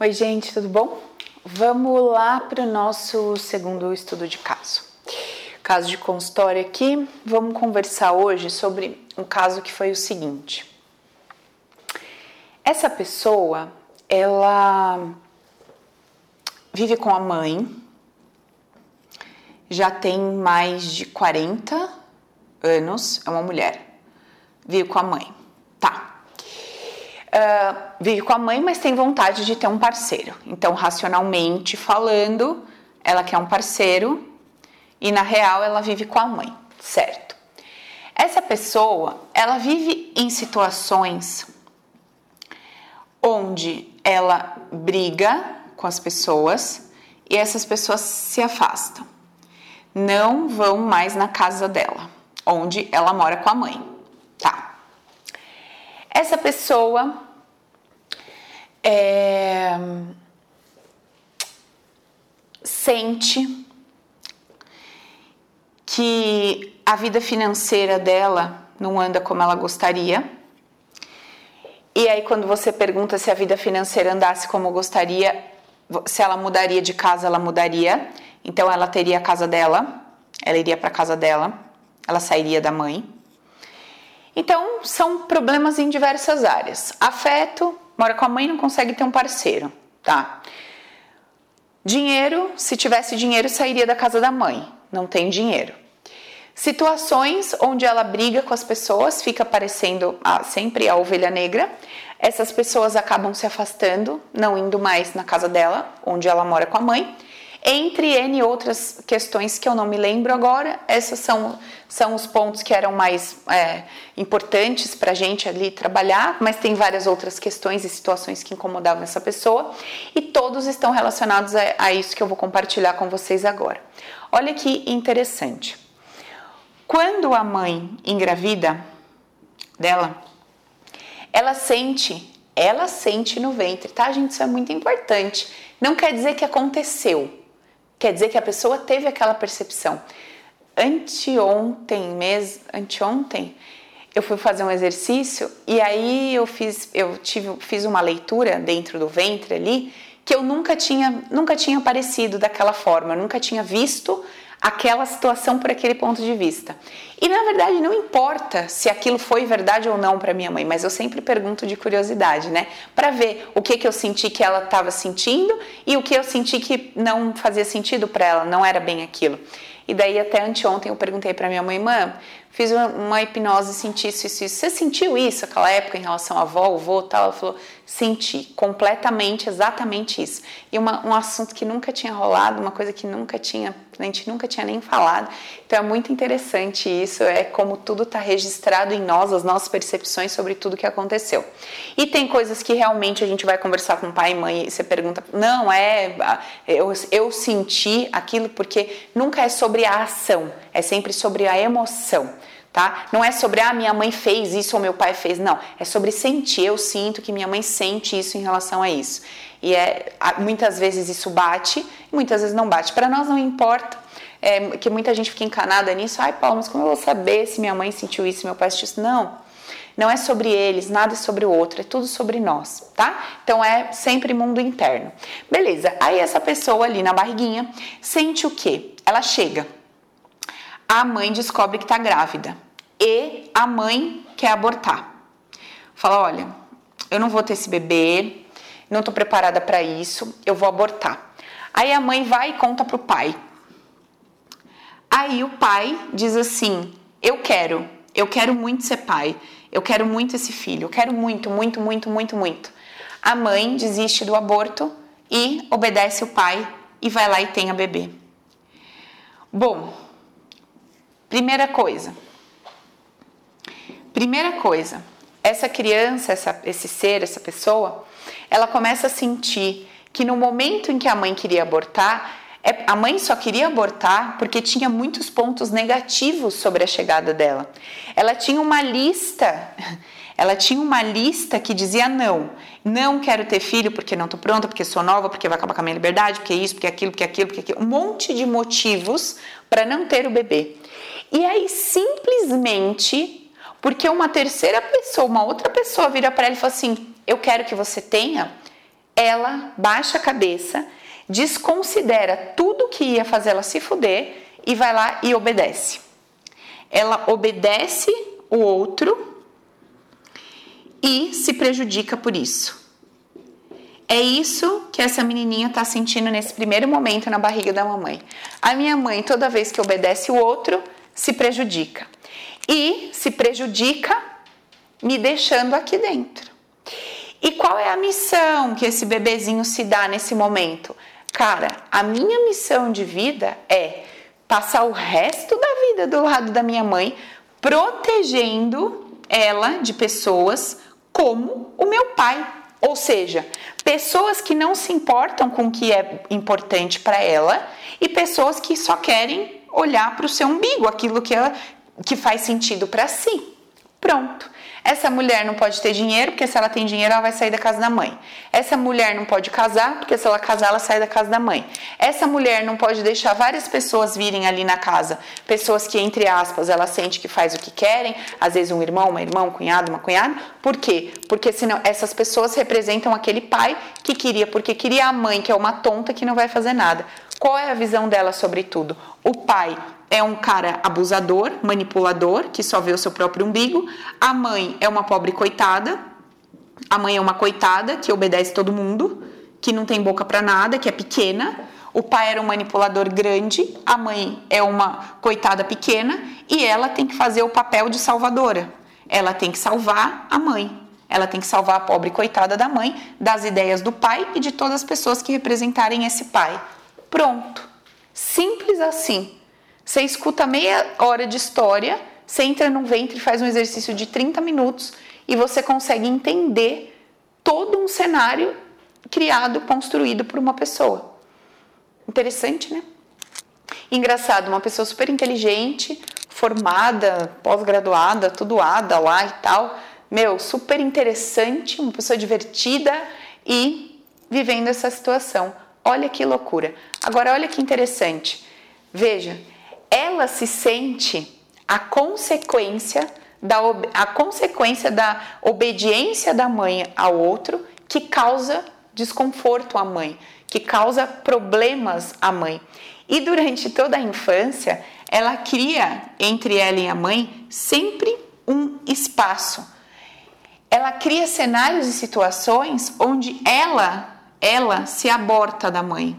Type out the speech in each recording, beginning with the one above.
Oi, gente, tudo bom? Vamos lá para o nosso segundo estudo de caso. Caso de consultório aqui, vamos conversar hoje sobre um caso que foi o seguinte. Essa pessoa, ela vive com a mãe, já tem mais de 40 anos, é uma mulher, vive com a mãe. Tá, uh, vive com a mãe, mas tem vontade de ter um parceiro. Então, racionalmente falando, ela quer um parceiro e na real ela vive com a mãe, certo? Essa pessoa, ela vive em situações onde ela briga com as pessoas e essas pessoas se afastam. Não vão mais na casa dela, onde ela mora com a mãe. Tá. Essa pessoa é, sente que a vida financeira dela não anda como ela gostaria. E aí, quando você pergunta se a vida financeira andasse como gostaria, se ela mudaria de casa, ela mudaria. Então, ela teria a casa dela, ela iria para a casa dela, ela sairia da mãe. Então, são problemas em diversas áreas. Afeto, mora com a mãe e não consegue ter um parceiro, tá? Dinheiro, se tivesse dinheiro, sairia da casa da mãe, não tem dinheiro. Situações onde ela briga com as pessoas, fica parecendo a, sempre a ovelha negra. Essas pessoas acabam se afastando, não indo mais na casa dela, onde ela mora com a mãe entre N outras questões que eu não me lembro agora, esses são, são os pontos que eram mais é, importantes para a gente ali trabalhar, mas tem várias outras questões e situações que incomodavam essa pessoa, e todos estão relacionados a, a isso que eu vou compartilhar com vocês agora. Olha que interessante. Quando a mãe engravida dela, ela sente, ela sente no ventre, tá, gente? Isso é muito importante. Não quer dizer que aconteceu, Quer dizer que a pessoa teve aquela percepção. Anteontem, mês, anteontem, eu fui fazer um exercício e aí eu fiz, eu tive, fiz uma leitura dentro do ventre ali que eu nunca tinha, nunca tinha aparecido daquela forma, nunca tinha visto aquela situação por aquele ponto de vista. E na verdade não importa se aquilo foi verdade ou não para minha mãe, mas eu sempre pergunto de curiosidade, né? Para ver o que que eu senti que ela estava sentindo e o que eu senti que não fazia sentido para ela, não era bem aquilo. E daí até anteontem eu perguntei para minha mãe, mãe, fiz uma, hipnose, senti isso, isso, isso. Você sentiu isso aquela época em relação à avó, o vô, tal? Ela falou, senti, completamente, exatamente isso. E uma, um assunto que nunca tinha rolado, uma coisa que nunca tinha, a gente nunca tinha nem falado. Então é muito interessante isso, é como tudo está registrado em nós, as nossas percepções sobre tudo que aconteceu. E tem coisas que realmente a gente vai conversar com pai e mãe e você pergunta, não, é, eu, eu senti aquilo porque nunca é sobre a ação, é sempre sobre a emoção tá? Não é sobre ah, minha mãe fez isso ou meu pai fez, não. É sobre sentir. Eu sinto que minha mãe sente isso em relação a isso. E é muitas vezes isso bate, muitas vezes não bate. Para nós não importa. É, que muita gente fica encanada nisso. Ai, Paulo, mas como eu vou saber se minha mãe sentiu isso, meu pai sentiu isso? Não. Não é sobre eles, nada é sobre o outro, é tudo sobre nós, tá? Então é sempre mundo interno. Beleza, aí essa pessoa ali na barriguinha sente o quê? Ela chega, a mãe descobre que está grávida e a mãe quer abortar. Fala: olha, eu não vou ter esse bebê, não estou preparada para isso, eu vou abortar. Aí a mãe vai e conta pro pai. Aí o pai diz assim: eu quero, eu quero muito ser pai, eu quero muito esse filho, eu quero muito, muito, muito, muito, muito. A mãe desiste do aborto e obedece o pai e vai lá e tem a bebê. Bom, Primeira coisa. Primeira coisa, essa criança, essa, esse ser, essa pessoa, ela começa a sentir que no momento em que a mãe queria abortar, é, a mãe só queria abortar porque tinha muitos pontos negativos sobre a chegada dela. Ela tinha uma lista, ela tinha uma lista que dizia não, não quero ter filho porque não estou pronta, porque sou nova, porque vai acabar com a minha liberdade, porque isso, porque aquilo, porque aquilo, porque aquilo, um monte de motivos para não ter o bebê. E aí, simplesmente, porque uma terceira pessoa, uma outra pessoa vira para ela e fala assim: Eu quero que você tenha, ela baixa a cabeça, desconsidera tudo que ia fazer ela se fuder e vai lá e obedece. Ela obedece o outro e se prejudica por isso. É isso que essa menininha está sentindo nesse primeiro momento na barriga da mamãe. A minha mãe, toda vez que obedece o outro, se prejudica. E se prejudica me deixando aqui dentro. E qual é a missão que esse bebezinho se dá nesse momento? Cara, a minha missão de vida é passar o resto da vida do lado da minha mãe, protegendo ela de pessoas como o meu pai, ou seja, pessoas que não se importam com o que é importante para ela e pessoas que só querem olhar para o seu umbigo, aquilo que, ela, que faz sentido para si. Pronto. Essa mulher não pode ter dinheiro, porque se ela tem dinheiro, ela vai sair da casa da mãe. Essa mulher não pode casar, porque se ela casar, ela sai da casa da mãe. Essa mulher não pode deixar várias pessoas virem ali na casa. Pessoas que, entre aspas, ela sente que faz o que querem, às vezes um irmão, uma irmã, um cunhado, uma cunhada. Por quê? Porque senão essas pessoas representam aquele pai que queria, porque queria a mãe, que é uma tonta que não vai fazer nada. Qual é a visão dela sobre tudo? O pai é um cara abusador, manipulador, que só vê o seu próprio umbigo. A mãe é uma pobre coitada. A mãe é uma coitada que obedece todo mundo, que não tem boca para nada, que é pequena. O pai era um manipulador grande, a mãe é uma coitada pequena e ela tem que fazer o papel de salvadora. Ela tem que salvar a mãe. Ela tem que salvar a pobre coitada da mãe das ideias do pai e de todas as pessoas que representarem esse pai. Pronto. Simples assim. Você escuta meia hora de história, você entra num ventre faz um exercício de 30 minutos e você consegue entender todo um cenário criado, construído por uma pessoa. Interessante, né? Engraçado, uma pessoa super inteligente, formada, pós-graduada, tudoada lá e tal. Meu, super interessante, uma pessoa divertida e vivendo essa situação. Olha que loucura. Agora, olha que interessante. Veja, ela se sente a consequência da, a consequência da obediência da mãe ao outro que causa desconforto à mãe, que causa problemas à mãe. E durante toda a infância, ela cria entre ela e a mãe sempre um espaço. Ela cria cenários e situações onde ela, ela se aborta da mãe.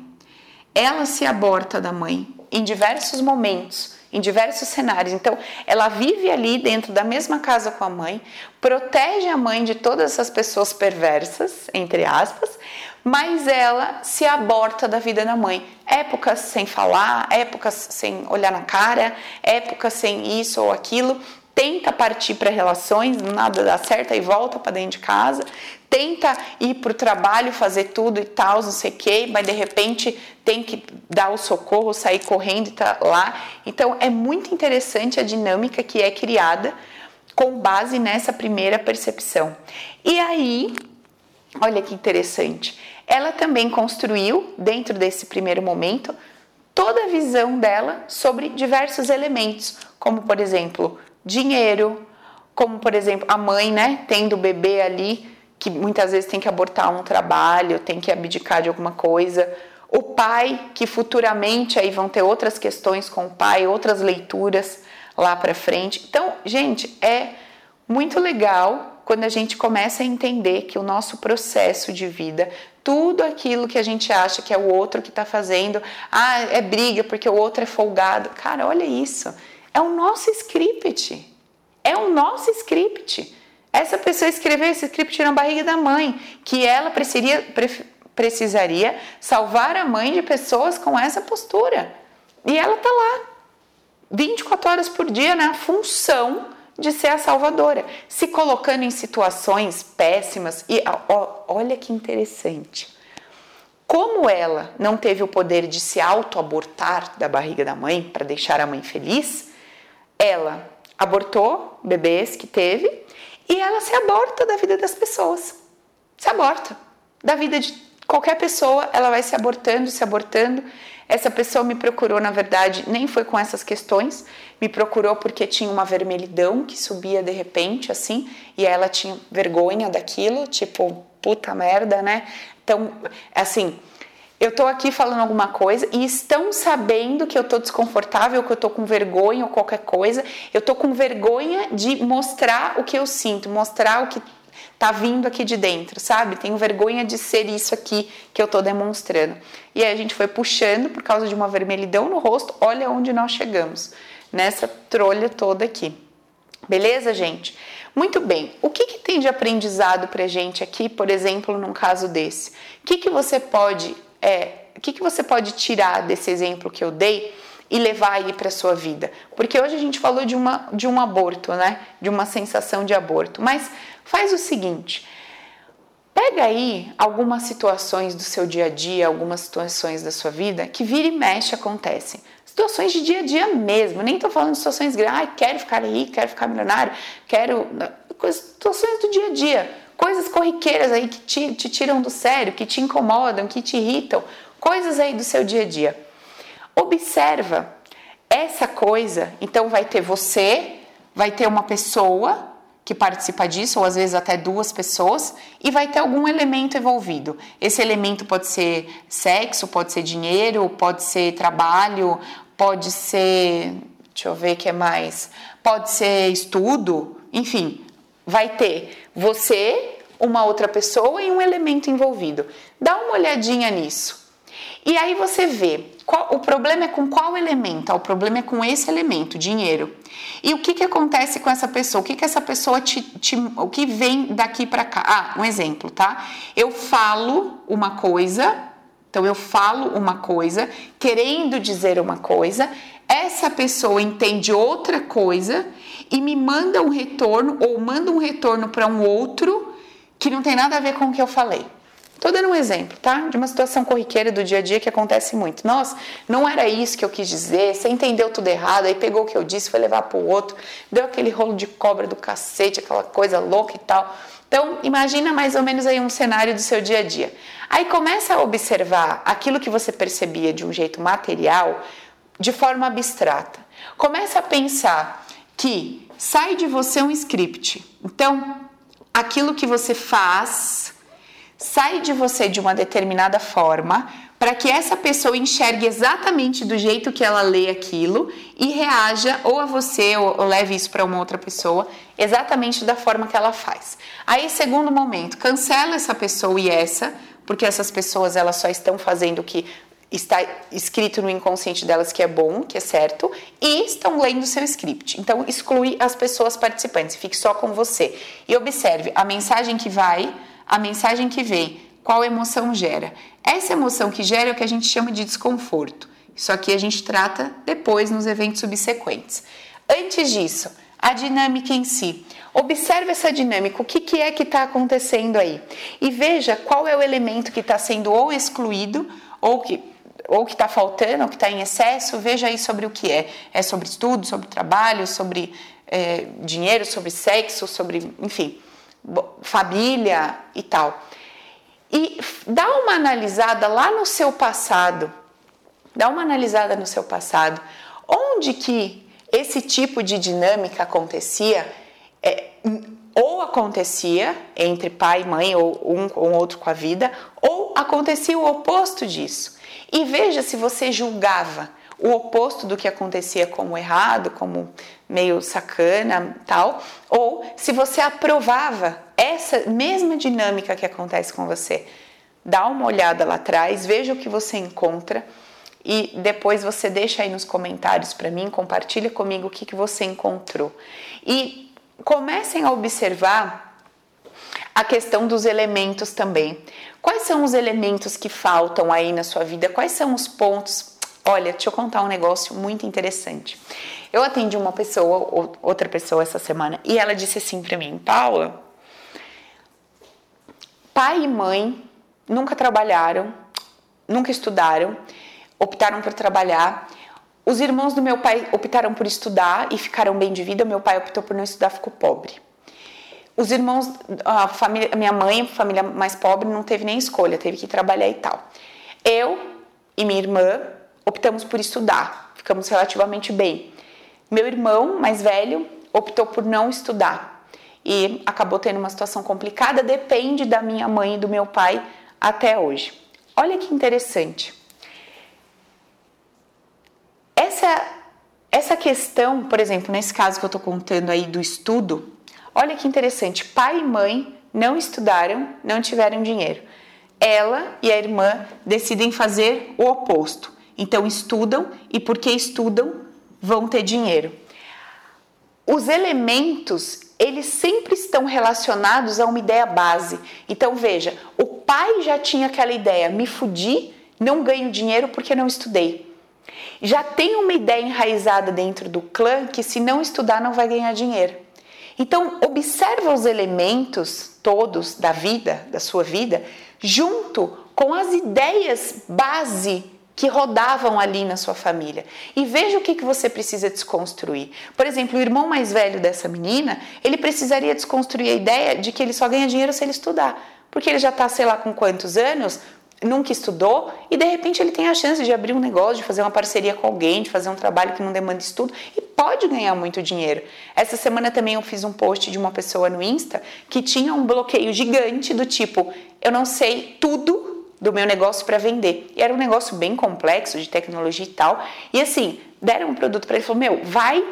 Ela se aborta da mãe em diversos momentos, em diversos cenários. Então, ela vive ali dentro da mesma casa com a mãe, protege a mãe de todas essas pessoas perversas, entre aspas, mas ela se aborta da vida da mãe. Épocas sem falar, épocas sem olhar na cara, épocas sem isso ou aquilo. Tenta partir para relações, nada dá certo e volta para dentro de casa tenta ir para o trabalho, fazer tudo e tal, não sei o quê, mas de repente tem que dar o socorro, sair correndo e tá lá. Então é muito interessante a dinâmica que é criada com base nessa primeira percepção. E aí, olha que interessante, ela também construiu, dentro desse primeiro momento, toda a visão dela sobre diversos elementos, como por exemplo, dinheiro, como por exemplo, a mãe, né, tendo o bebê ali que muitas vezes tem que abortar um trabalho, tem que abdicar de alguma coisa. O pai, que futuramente aí vão ter outras questões com o pai, outras leituras lá para frente. Então, gente, é muito legal quando a gente começa a entender que o nosso processo de vida, tudo aquilo que a gente acha que é o outro que está fazendo, ah, é briga porque o outro é folgado. Cara, olha isso. É o nosso script. É o nosso script. Essa pessoa escreveu esse script na barriga da mãe, que ela precisaria, precisaria salvar a mãe de pessoas com essa postura. E ela tá lá, 24 horas por dia, na função de ser a salvadora, se colocando em situações péssimas. E ó, olha que interessante. Como ela não teve o poder de se auto-abortar da barriga da mãe para deixar a mãe feliz, ela abortou bebês que teve e ela se aborta da vida das pessoas. Se aborta. Da vida de qualquer pessoa, ela vai se abortando, se abortando. Essa pessoa me procurou, na verdade, nem foi com essas questões, me procurou porque tinha uma vermelhidão que subia de repente, assim, e ela tinha vergonha daquilo, tipo, puta merda, né? Então, assim, eu tô aqui falando alguma coisa e estão sabendo que eu tô desconfortável, que eu tô com vergonha ou qualquer coisa. Eu tô com vergonha de mostrar o que eu sinto, mostrar o que tá vindo aqui de dentro, sabe? Tenho vergonha de ser isso aqui que eu tô demonstrando. E aí a gente foi puxando por causa de uma vermelhidão no rosto. Olha onde nós chegamos, nessa trolha toda aqui. Beleza, gente? Muito bem. O que, que tem de aprendizado pra gente aqui, por exemplo, num caso desse? O que, que você pode, é, o que, que você pode tirar desse exemplo que eu dei? e levar aí para sua vida. Porque hoje a gente falou de, uma, de um aborto, né? De uma sensação de aborto. Mas Faz o seguinte, pega aí algumas situações do seu dia a dia, algumas situações da sua vida que vira e mexe acontecem. Situações de dia a dia mesmo, nem estou falando de situações grandes, ah, quero ficar rico, quero ficar milionário, quero. Situações do dia a dia, coisas corriqueiras aí que te, te tiram do sério, que te incomodam, que te irritam, coisas aí do seu dia a dia. Observa essa coisa, então vai ter você, vai ter uma pessoa que participa disso, ou às vezes até duas pessoas, e vai ter algum elemento envolvido. Esse elemento pode ser sexo, pode ser dinheiro, pode ser trabalho, pode ser. Deixa eu ver o que é mais. Pode ser estudo, enfim, vai ter você, uma outra pessoa e um elemento envolvido. Dá uma olhadinha nisso. E aí você vê, qual, o problema é com qual elemento? Ah, o problema é com esse elemento, dinheiro. E o que, que acontece com essa pessoa? O que, que essa pessoa te, te o que vem daqui para cá? Ah, um exemplo, tá? Eu falo uma coisa, então eu falo uma coisa, querendo dizer uma coisa, essa pessoa entende outra coisa e me manda um retorno ou manda um retorno para um outro que não tem nada a ver com o que eu falei. Estou dando um exemplo, tá? De uma situação corriqueira do dia a dia que acontece muito. Nossa, não era isso que eu quis dizer, você entendeu tudo errado, aí pegou o que eu disse, foi levar para o outro, deu aquele rolo de cobra do cacete, aquela coisa louca e tal. Então, imagina mais ou menos aí um cenário do seu dia a dia. Aí começa a observar aquilo que você percebia de um jeito material de forma abstrata. Começa a pensar que sai de você um script. Então, aquilo que você faz sai de você de uma determinada forma para que essa pessoa enxergue exatamente do jeito que ela lê aquilo e reaja ou a você ou, ou leve isso para uma outra pessoa exatamente da forma que ela faz. Aí, segundo momento, cancela essa pessoa e essa, porque essas pessoas elas só estão fazendo o que está escrito no inconsciente delas que é bom, que é certo, e estão lendo seu script. Então, exclui as pessoas participantes, fique só com você. E observe a mensagem que vai a mensagem que vem, qual emoção gera. Essa emoção que gera é o que a gente chama de desconforto. Isso aqui a gente trata depois nos eventos subsequentes. Antes disso, a dinâmica em si. Observe essa dinâmica, o que, que é que está acontecendo aí. E veja qual é o elemento que está sendo ou excluído ou que ou que está faltando, ou que está em excesso, veja aí sobre o que é. É sobre estudo, sobre trabalho, sobre é, dinheiro, sobre sexo, sobre, enfim, família e tal. E dá uma analisada lá no seu passado, dá uma analisada no seu passado, onde que esse tipo de dinâmica acontecia, é, ou acontecia entre pai e mãe, ou um com o outro com a vida, ou acontecia o oposto disso. E veja se você julgava o oposto do que acontecia como errado, como meio sacana, tal, ou se você aprovava essa mesma dinâmica que acontece com você. Dá uma olhada lá atrás, veja o que você encontra e depois você deixa aí nos comentários para mim, compartilha comigo o que, que você encontrou. E comecem a observar a questão dos elementos também. Quais são os elementos que faltam aí na sua vida? Quais são os pontos Olha, deixa eu contar um negócio muito interessante. Eu atendi uma pessoa, outra pessoa essa semana, e ela disse assim para mim, Paula, pai e mãe nunca trabalharam, nunca estudaram, optaram por trabalhar. Os irmãos do meu pai optaram por estudar e ficaram bem de vida. Meu pai optou por não estudar, ficou pobre. Os irmãos, a família, minha mãe, família mais pobre, não teve nem escolha, teve que trabalhar e tal. Eu e minha irmã optamos por estudar, ficamos relativamente bem. Meu irmão mais velho optou por não estudar e acabou tendo uma situação complicada. Depende da minha mãe e do meu pai até hoje. Olha que interessante. Essa, essa questão, por exemplo, nesse caso que eu estou contando aí do estudo, olha que interessante. Pai e mãe não estudaram, não tiveram dinheiro. Ela e a irmã decidem fazer o oposto. Então estudam e porque estudam vão ter dinheiro. Os elementos, eles sempre estão relacionados a uma ideia base. Então veja, o pai já tinha aquela ideia, me fudi, não ganho dinheiro porque não estudei. Já tem uma ideia enraizada dentro do clã que se não estudar não vai ganhar dinheiro. Então, observa os elementos todos da vida, da sua vida, junto com as ideias base que rodavam ali na sua família. E veja o que, que você precisa desconstruir. Por exemplo, o irmão mais velho dessa menina, ele precisaria desconstruir a ideia de que ele só ganha dinheiro se ele estudar. Porque ele já está, sei lá, com quantos anos, nunca estudou e de repente ele tem a chance de abrir um negócio, de fazer uma parceria com alguém, de fazer um trabalho que não demanda estudo e pode ganhar muito dinheiro. Essa semana também eu fiz um post de uma pessoa no Insta que tinha um bloqueio gigante do tipo: eu não sei tudo do meu negócio para vender. E era um negócio bem complexo de tecnologia e tal. E assim, deram um produto para ele, falou: "Meu, vai,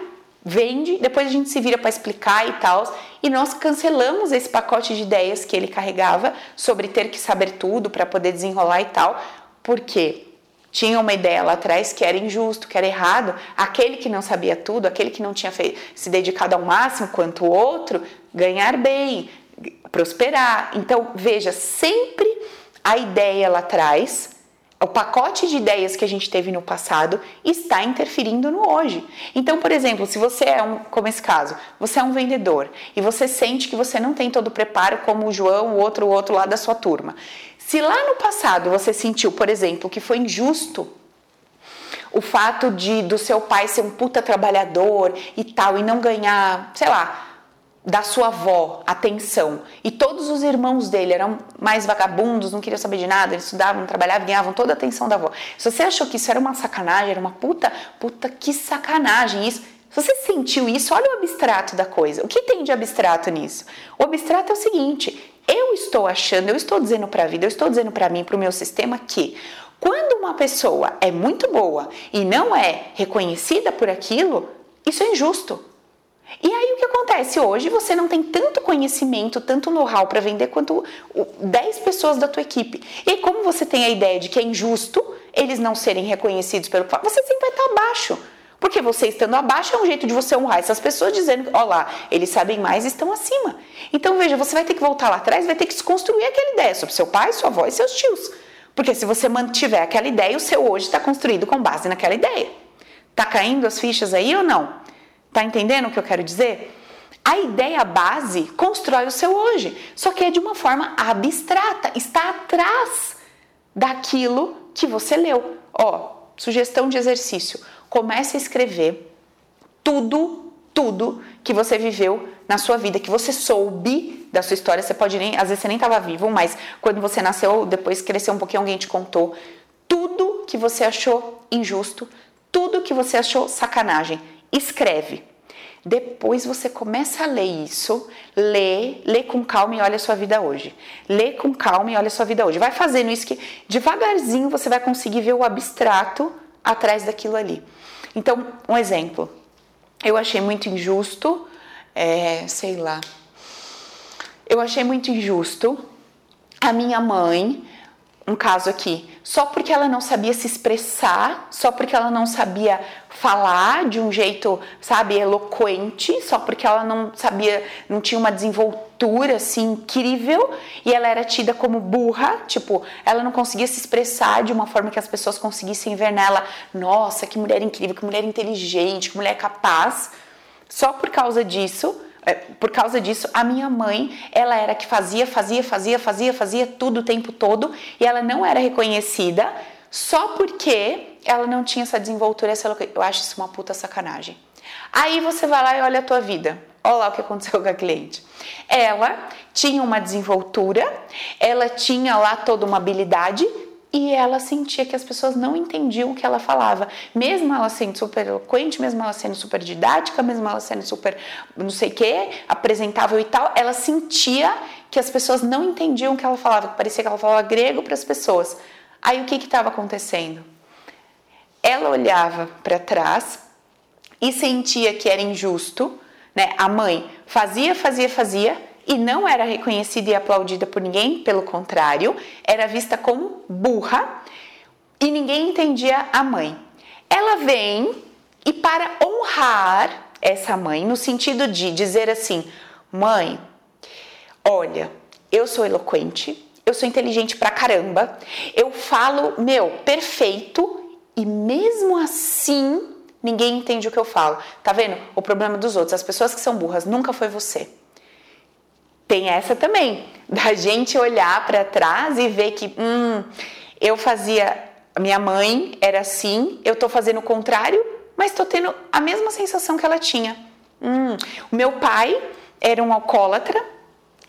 vende, depois a gente se vira para explicar e tal". E nós cancelamos esse pacote de ideias que ele carregava sobre ter que saber tudo para poder desenrolar e tal, porque tinha uma ideia lá atrás que era injusto, que era errado, aquele que não sabia tudo, aquele que não tinha se dedicado ao máximo quanto o outro, ganhar bem, prosperar. Então, veja, sempre a ideia lá atrás, o pacote de ideias que a gente teve no passado está interferindo no hoje. Então, por exemplo, se você é um, como esse caso, você é um vendedor e você sente que você não tem todo o preparo como o João, o outro, o outro lá da sua turma. Se lá no passado você sentiu, por exemplo, que foi injusto o fato de do seu pai ser um puta trabalhador e tal e não ganhar, sei lá, da sua avó atenção e todos os irmãos dele eram mais vagabundos, não queriam saber de nada, eles estudavam, trabalhavam, ganhavam toda a atenção da avó. Se você achou que isso era uma sacanagem, era uma puta, puta que sacanagem isso. Se você sentiu isso, olha o abstrato da coisa. O que tem de abstrato nisso? O abstrato é o seguinte: eu estou achando, eu estou dizendo para a vida, eu estou dizendo para mim, para o meu sistema que quando uma pessoa é muito boa e não é reconhecida por aquilo, isso é injusto. E aí o que acontece? Hoje você não tem tanto conhecimento, tanto know-how para vender quanto 10 pessoas da tua equipe. E como você tem a ideia de que é injusto eles não serem reconhecidos pelo você sempre vai estar abaixo. Porque você estando abaixo é um jeito de você honrar essas pessoas dizendo, ó lá, eles sabem mais e estão acima. Então veja, você vai ter que voltar lá atrás, vai ter que desconstruir aquela ideia sobre seu pai, sua avó e seus tios. Porque se você mantiver aquela ideia, o seu hoje está construído com base naquela ideia. Tá caindo as fichas aí ou não? Tá entendendo o que eu quero dizer? A ideia base constrói o seu hoje, só que é de uma forma abstrata, está atrás daquilo que você leu. Ó, sugestão de exercício: comece a escrever tudo, tudo que você viveu na sua vida, que você soube da sua história. Você pode nem, às vezes você nem estava vivo, mas quando você nasceu, depois cresceu um pouquinho, alguém te contou tudo que você achou injusto, tudo que você achou sacanagem escreve. Depois você começa a ler isso, lê, lê com calma e olha a sua vida hoje. Lê com calma e olha a sua vida hoje. Vai fazendo isso que devagarzinho você vai conseguir ver o abstrato atrás daquilo ali. Então, um exemplo. Eu achei muito injusto, é, sei lá. Eu achei muito injusto a minha mãe um caso aqui, só porque ela não sabia se expressar, só porque ela não sabia falar de um jeito, sabe, eloquente, só porque ela não sabia, não tinha uma desenvoltura assim incrível e ela era tida como burra, tipo, ela não conseguia se expressar de uma forma que as pessoas conseguissem ver nela, nossa, que mulher incrível, que mulher inteligente, que mulher capaz. Só por causa disso, por causa disso, a minha mãe, ela era que fazia, fazia, fazia, fazia, fazia tudo o tempo todo e ela não era reconhecida só porque ela não tinha essa desenvoltura, essa Eu acho isso uma puta sacanagem. Aí você vai lá e olha a tua vida. Olha lá o que aconteceu com a cliente. Ela tinha uma desenvoltura, ela tinha lá toda uma habilidade, e ela sentia que as pessoas não entendiam o que ela falava, mesmo ela sendo super eloquente, mesmo ela sendo super didática, mesmo ela sendo super não sei o que, apresentável e tal, ela sentia que as pessoas não entendiam o que ela falava, que parecia que ela falava grego para as pessoas. Aí o que estava acontecendo? Ela olhava para trás e sentia que era injusto, né? A mãe fazia, fazia, fazia e não era reconhecida e aplaudida por ninguém, pelo contrário, era vista como burra e ninguém entendia a mãe. Ela vem e para honrar essa mãe, no sentido de dizer assim: mãe, olha, eu sou eloquente, eu sou inteligente pra caramba, eu falo, meu, perfeito, e mesmo assim ninguém entende o que eu falo. Tá vendo? O problema dos outros, as pessoas que são burras, nunca foi você. Tem essa também, da gente olhar para trás e ver que, hum, eu fazia, minha mãe era assim, eu tô fazendo o contrário, mas tô tendo a mesma sensação que ela tinha. Hum, o meu pai era um alcoólatra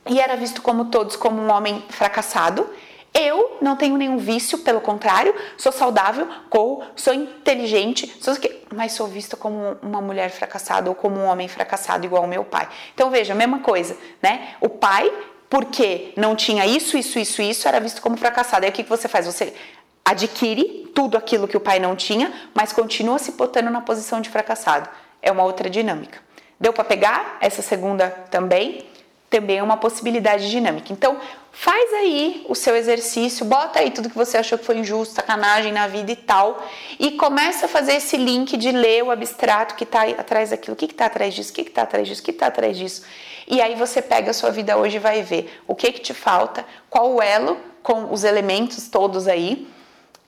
e era visto como todos como um homem fracassado. Eu não tenho nenhum vício, pelo contrário, sou saudável, corro, sou inteligente, sou mas sou vista como uma mulher fracassada ou como um homem fracassado igual o meu pai. Então veja, a mesma coisa, né? O pai, porque não tinha isso, isso, isso, isso, era visto como fracassado. Aí o que, que você faz? Você adquire tudo aquilo que o pai não tinha, mas continua se botando na posição de fracassado. É uma outra dinâmica. Deu para pegar essa segunda também? Também é uma possibilidade dinâmica. Então, Faz aí o seu exercício, bota aí tudo que você achou que foi injusto, sacanagem na vida e tal, e começa a fazer esse link de ler o abstrato que está atrás daquilo, o que está atrás disso, o que está atrás disso, o que está atrás disso. E aí você pega a sua vida hoje e vai ver o que, que te falta, qual o elo com os elementos todos aí,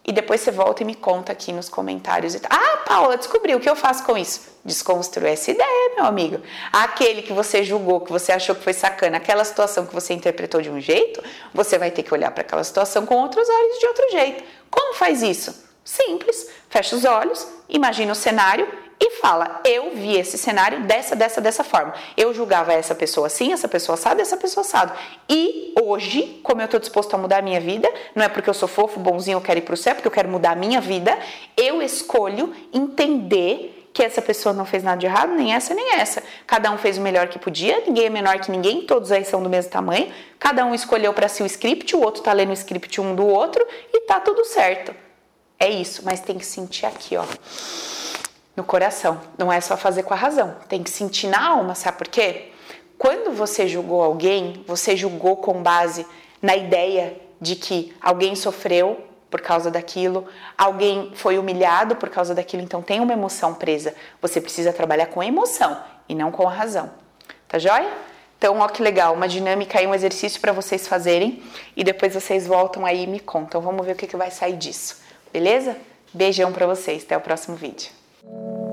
e depois você volta e me conta aqui nos comentários. Ah, Paula, descobri o que eu faço com isso. Desconstruir essa ideia, meu amigo. Aquele que você julgou, que você achou que foi sacana, aquela situação que você interpretou de um jeito, você vai ter que olhar para aquela situação com outros olhos de outro jeito. Como faz isso? Simples. Fecha os olhos, imagina o cenário e fala: Eu vi esse cenário dessa, dessa, dessa forma. Eu julgava essa pessoa assim, essa pessoa assado, essa pessoa assado. E hoje, como eu estou disposto a mudar a minha vida, não é porque eu sou fofo, bonzinho, eu quero ir para o céu, porque eu quero mudar a minha vida, eu escolho entender que essa pessoa não fez nada de errado, nem essa nem essa. Cada um fez o melhor que podia, ninguém é menor que ninguém, todos aí são do mesmo tamanho. Cada um escolheu para si o script, o outro tá lendo o script um do outro e tá tudo certo. É isso, mas tem que sentir aqui, ó no coração. Não é só fazer com a razão, tem que sentir na alma, sabe por quê? Quando você julgou alguém, você julgou com base na ideia de que alguém sofreu por causa daquilo, alguém foi humilhado por causa daquilo, então tem uma emoção presa. Você precisa trabalhar com a emoção e não com a razão. Tá joia? Então, ó que legal, uma dinâmica aí, um exercício para vocês fazerem e depois vocês voltam aí e me contam. Vamos ver o que, que vai sair disso. Beleza? Beijão para vocês, até o próximo vídeo. Thank you.